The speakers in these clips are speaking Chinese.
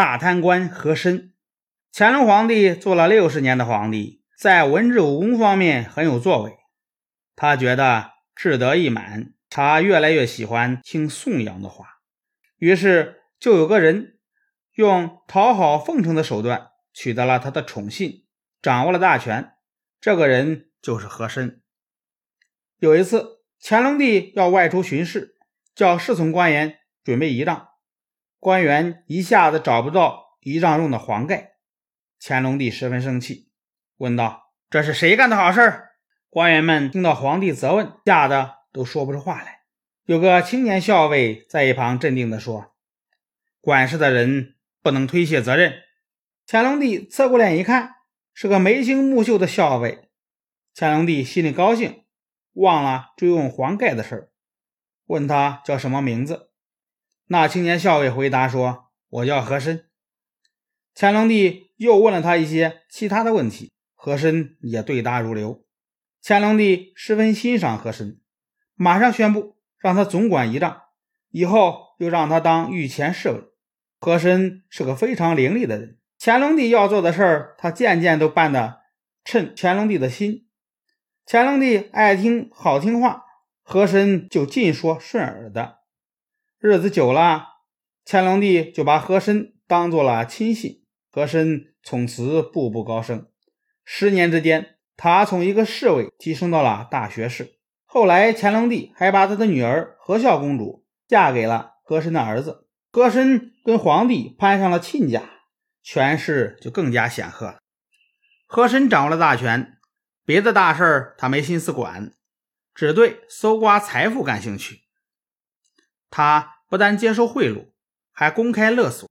大贪官和珅。乾隆皇帝做了六十年的皇帝，在文治武功方面很有作为。他觉得志得意满，他越来越喜欢听颂扬的话，于是就有个人用讨好奉承的手段取得了他的宠信，掌握了大权。这个人就是和珅。有一次，乾隆帝要外出巡视，叫侍从官员准备仪仗。官员一下子找不到仪仗用的黄盖，乾隆帝十分生气，问道：“这是谁干的好事？”官员们听到皇帝责问，吓得都说不出话来。有个青年校尉在一旁镇定地说：“管事的人不能推卸责任。”乾隆帝侧过脸一看，是个眉清目秀的校尉。乾隆帝心里高兴，忘了追问黄盖的事问他叫什么名字。那青年校尉回答说：“我叫和珅。”乾隆帝又问了他一些其他的问题，和珅也对答如流。乾隆帝十分欣赏和珅，马上宣布让他总管仪仗，以后又让他当御前侍卫。和珅是个非常伶俐的人，乾隆帝要做的事儿，他件件都办得称乾隆帝的心。乾隆帝爱听好听话，和珅就尽说顺耳的。日子久了，乾隆帝就把和珅当做了亲信，和珅从此步步高升。十年之间，他从一个侍卫提升到了大学士。后来，乾隆帝还把他的女儿和孝公主嫁给了和珅的儿子。和珅跟皇帝攀上了亲家，权势就更加显赫了。和珅掌握了大权，别的大事他没心思管，只对搜刮财富感兴趣。他不但接受贿赂，还公开勒索；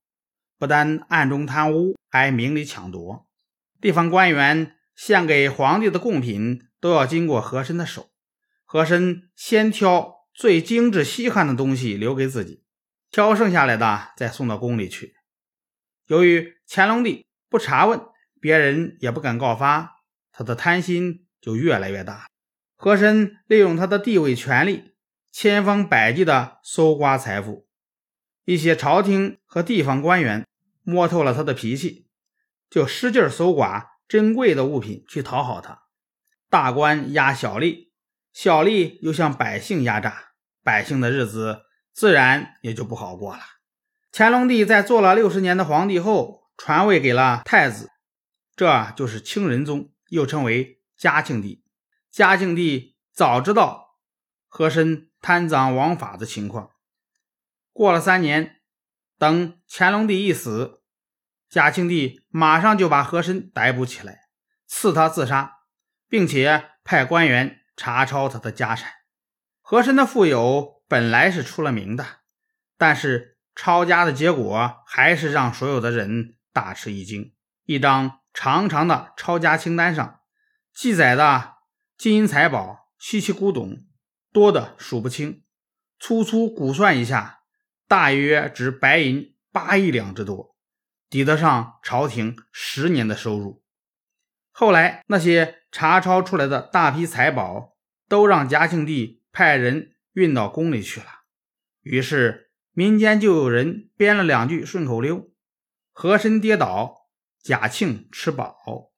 不但暗中贪污，还明里抢夺。地方官员献给皇帝的贡品都要经过和珅的手，和珅先挑最精致稀罕的东西留给自己，挑剩下来的再送到宫里去。由于乾隆帝不查问，别人也不敢告发，他的贪心就越来越大。和珅利用他的地位、权力。千方百计地搜刮财富，一些朝廷和地方官员摸透了他的脾气，就使劲搜刮珍贵的物品去讨好他。大官压小吏，小吏又向百姓压榨，百姓的日子自然也就不好过了。乾隆帝在做了六十年的皇帝后，传位给了太子，这就是清仁宗，又称为嘉庆帝。嘉庆帝早知道和珅。贪赃枉法的情况。过了三年，等乾隆帝一死，嘉庆帝马上就把和珅逮捕起来，赐他自杀，并且派官员查抄他的家产。和珅的富有本来是出了名的，但是抄家的结果还是让所有的人大吃一惊。一张长长的抄家清单上记载的金银财宝、稀奇古董。多的数不清，粗粗估算一下，大约值白银八亿两之多，抵得上朝廷十年的收入。后来那些查抄出来的大批财宝，都让嘉庆帝派人运到宫里去了。于是民间就有人编了两句顺口溜：“和珅跌倒，嘉庆吃饱。”